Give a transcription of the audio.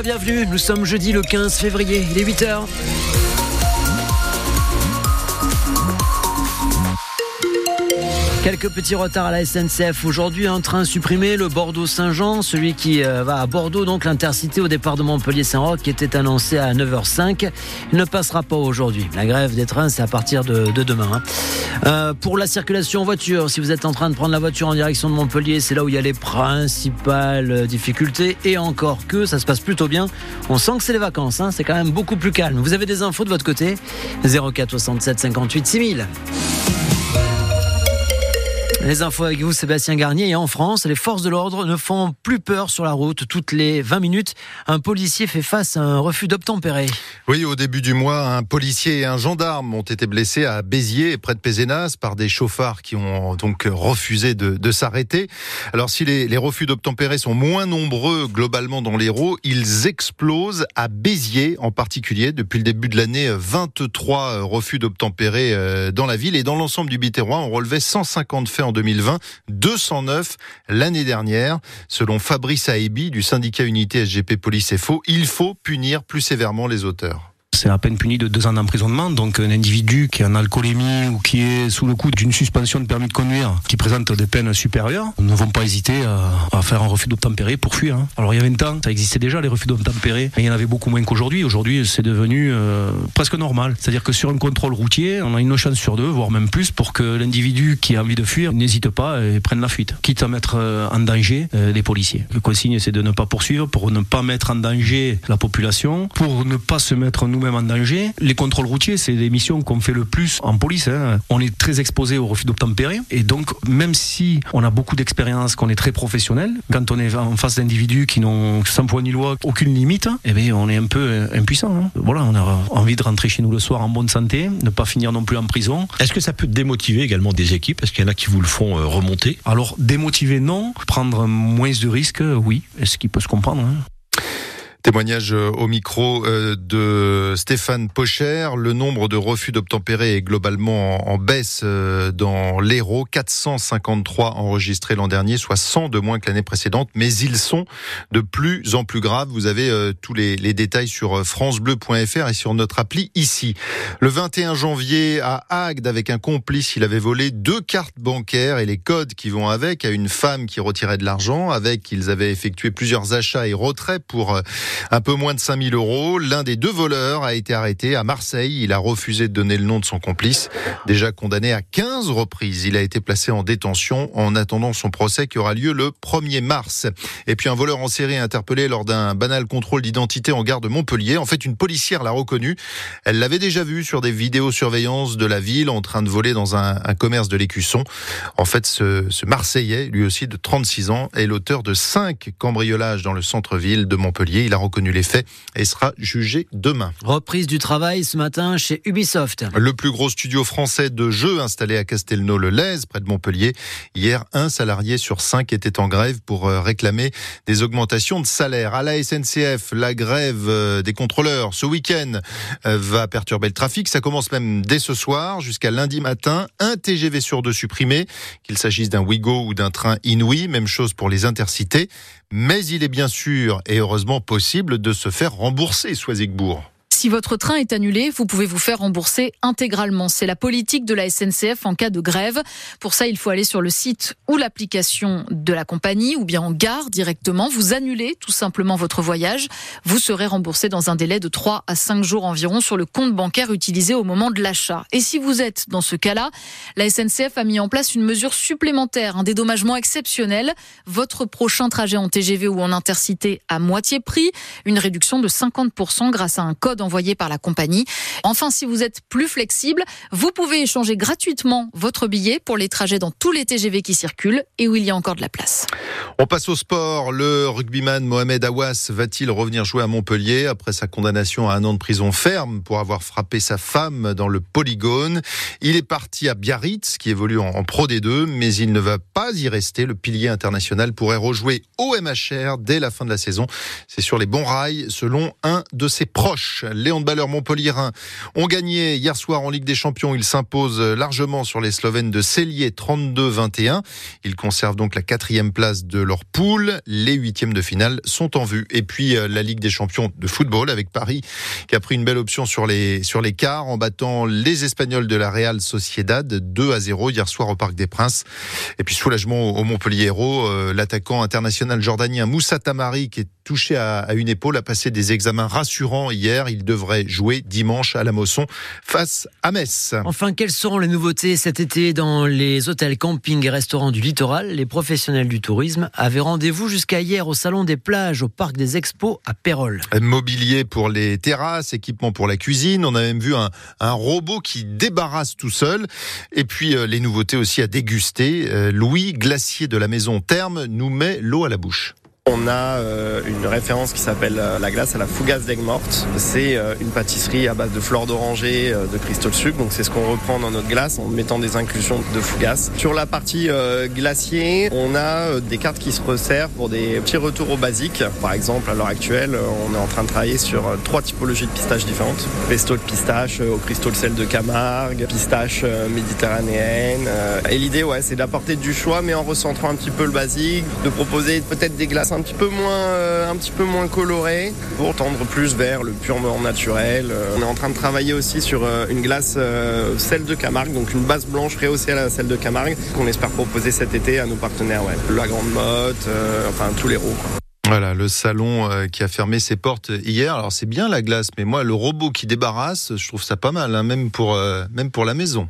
Bienvenue, nous sommes jeudi le 15 février, il est 8h. Quelques petits retards à la SNCF. Aujourd'hui, un train supprimé, le Bordeaux-Saint-Jean, celui qui euh, va à Bordeaux, donc l'intercité au départ de Montpellier-Saint-Roch, qui était annoncé à 9h05. Il ne passera pas aujourd'hui. La grève des trains, c'est à partir de, demain. Hein. Euh, pour la circulation en voiture, si vous êtes en train de prendre la voiture en direction de Montpellier, c'est là où il y a les principales difficultés. Et encore que, ça se passe plutôt bien. On sent que c'est les vacances, hein. c'est quand même beaucoup plus calme. Vous avez des infos de votre côté? 04 67 58 6000. Les infos avec vous, Sébastien Garnier. Et en France, les forces de l'ordre ne font plus peur sur la route. Toutes les 20 minutes, un policier fait face à un refus d'obtempérer. Oui, au début du mois, un policier et un gendarme ont été blessés à Béziers, près de Pézenas, par des chauffards qui ont donc refusé de, s'arrêter. Alors, si les, refus d'obtempérer sont moins nombreux globalement dans l'Hérault, ils explosent à Béziers en particulier. Depuis le début de l'année, 23 refus d'obtempérer euh, dans la ville et dans l'ensemble du Biterrois, on relevait 150 faits en 2020, 209 l'année dernière. Selon Fabrice Aebi du syndicat Unité SGP Police FO, il faut punir plus sévèrement les auteurs c'est à peine puni de deux ans d'emprisonnement. Donc un individu qui est en alcoolémie ou qui est sous le coup d'une suspension de permis de conduire, qui présente des peines supérieures, ne vont pas hésiter à, faire un refus d'obtempérer pour fuir. Hein. Alors il y avait 20 ans, ça existait déjà les refus d'obtempérer, mais il y en avait beaucoup moins qu'aujourd'hui. Aujourd'hui, c'est devenu euh, presque normal. C'est-à-dire que sur un contrôle routier, on a une chance sur deux, voire même plus, pour que l'individu qui a envie de fuir n'hésite pas et prenne la fuite, quitte à mettre euh, en danger euh, les policiers. Le consigne, c'est de ne pas poursuivre pour ne pas mettre en danger la population, pour ne pas se mettre nous-mêmes en danger. Les contrôles routiers, c'est les missions qu'on fait le plus en police. Hein. On est très exposé au refus d'obtempérer. Et donc, même si on a beaucoup d'expérience, qu'on est très professionnel, quand on est en face d'individus qui n'ont sans poids ni loi aucune limite, eh bien, on est un peu impuissant. Hein. Voilà, on a envie de rentrer chez nous le soir en bonne santé, ne pas finir non plus en prison. Est-ce que ça peut démotiver également des équipes? Est-ce qu'il y en a qui vous le font euh, remonter? Alors, démotiver, non. Prendre moins de risques, oui. Est-ce qu'il peut se comprendre hein Témoignage euh, au micro euh, de Stéphane Pocher. Le nombre de refus d'obtempérer est globalement en baisse euh, dans l'Hérault. 453 enregistrés l'an dernier, soit 100 de moins que l'année précédente. Mais ils sont de plus en plus graves. Vous avez tous les, les détails sur francebleu.fr et sur notre appli ici. Le 21 janvier, à Agde, avec un complice, il avait volé deux cartes bancaires et les codes qui vont avec à une femme qui retirait de l'argent. Avec, ils avaient effectué plusieurs achats et retraits pour un peu moins de 5000 euros. L'un des deux voleurs a été arrêté à Marseille. Il a refusé de donner le nom de son complice. Déjà condamné à 15 reprises, il a été placé en détention en attendant son procès qui aura lieu le 1er mars. Et puis un voleur en série interpellé lors d'un banal contrôle d'identité en gare de Montpellier. En fait, une policière l'a reconnu. Elle l'avait déjà vu sur des vidéosurveillances de la ville en train de voler dans un, commerce de l'écusson. En fait, ce, ce Marseillais, lui aussi de 36 ans, est l'auteur de cinq cambriolages dans le centre-ville de Montpellier. Il a reconnu les faits et sera jugé demain. Reprise du travail ce matin chez Ubisoft. Le plus gros studio français de jeux installé à Castelnau-le-Lez, près de Montpellier. Hier, un salarié sur cinq était en grève pour euh, réclamer des augmentations de salaire. À la SNCF, la grève euh, des contrôleurs ce week-end euh, va perturber le trafic. Ça commence même dès ce soir jusqu'à lundi matin. Un TGV sur deux supprimé, qu'il s'agisse d'un Ouigo ou d'un train Inouï. Même chose pour les intercités mais il est bien sûr et heureusement possible de se faire rembourser Soisigbourg. Si votre train est annulé, vous pouvez vous faire rembourser intégralement. C'est la politique de la SNCF en cas de grève. Pour ça, il faut aller sur le site ou l'application de la compagnie ou bien en gare directement. Vous annulez tout simplement votre voyage. Vous serez remboursé dans un délai de 3 à 5 jours environ sur le compte bancaire utilisé au moment de l'achat. Et si vous êtes dans ce cas-là, la SNCF a mis en place une mesure supplémentaire, un dédommagement exceptionnel. Votre prochain trajet en TGV ou en intercité à moitié prix, une réduction de 50% grâce à un code en envoyé par la compagnie. Enfin, si vous êtes plus flexible, vous pouvez échanger gratuitement votre billet pour les trajets dans tous les TGV qui circulent et où il y a encore de la place. On passe au sport. Le rugbyman Mohamed Awas va-t-il revenir jouer à Montpellier après sa condamnation à un an de prison ferme pour avoir frappé sa femme dans le polygone? Il est parti à Biarritz, qui évolue en Pro D2, mais il ne va pas y rester. Le pilier international pourrait rejouer au MHR dès la fin de la saison. C'est sur les bons rails, selon un de ses proches. Les handballeurs montpelliérains ont gagné hier soir en Ligue des Champions. Ils s'imposent largement sur les Slovènes de Cellier 32-21. Ils conservent donc la quatrième place de leur poule. Les huitièmes de finale sont en vue. Et puis euh, la Ligue des Champions de football avec Paris qui a pris une belle option sur les sur les quarts en battant les Espagnols de la Real Sociedad 2 à 0 hier soir au Parc des Princes. Et puis soulagement au Montpellier Hérault, euh, l'attaquant international jordanien Moussa Tamari qui est touché à, une épaule a passé des examens rassurants hier. Il devrait jouer dimanche à la Mosson face à Metz. Enfin, quelles seront les nouveautés cet été dans les hôtels, campings et restaurants du littoral? Les professionnels du tourisme avaient rendez-vous jusqu'à hier au salon des plages au parc des Expos à Pérol. Mobilier pour les terrasses, équipement pour la cuisine. On a même vu un, un robot qui débarrasse tout seul. Et puis euh, les nouveautés aussi à déguster. Euh, Louis, glacier de la maison Terme, nous met l'eau à la bouche. On a euh, une référence qui s'appelle euh, la glace à la fougasse d'aigle morte. C'est euh, une pâtisserie à base de fleurs d'oranger, de cristaux de sucre. Donc c'est ce qu'on reprend dans notre glace en mettant des inclusions de fougasse. Sur la partie glacier, on a des cartes qui se resservent pour des petits retours au basique. Par exemple, à l'heure actuelle, on est en train de travailler sur trois typologies de pistaches différentes. Pesto de pistache au cristaux de sel de Camargue, pistache méditerranéenne. Et l'idée, ouais, c'est d'apporter du choix, mais en recentrant un petit peu le basique, de proposer peut-être des glaces un petit peu moins, euh, un petit peu moins coloré pour tendre plus vers le purement naturel. Euh, on est en train de travailler aussi sur euh, une glace sel de Camargue, donc une base blanche rehaussée à la sel de Camargue qu'on espère proposer cet été à nos partenaires. Ouais. La Grande Motte, enfin tous les roues. Voilà, le salon qui a fermé ses portes hier. Alors c'est bien la glace, mais moi le robot qui débarrasse, je trouve ça pas mal, hein, même pour même pour la maison.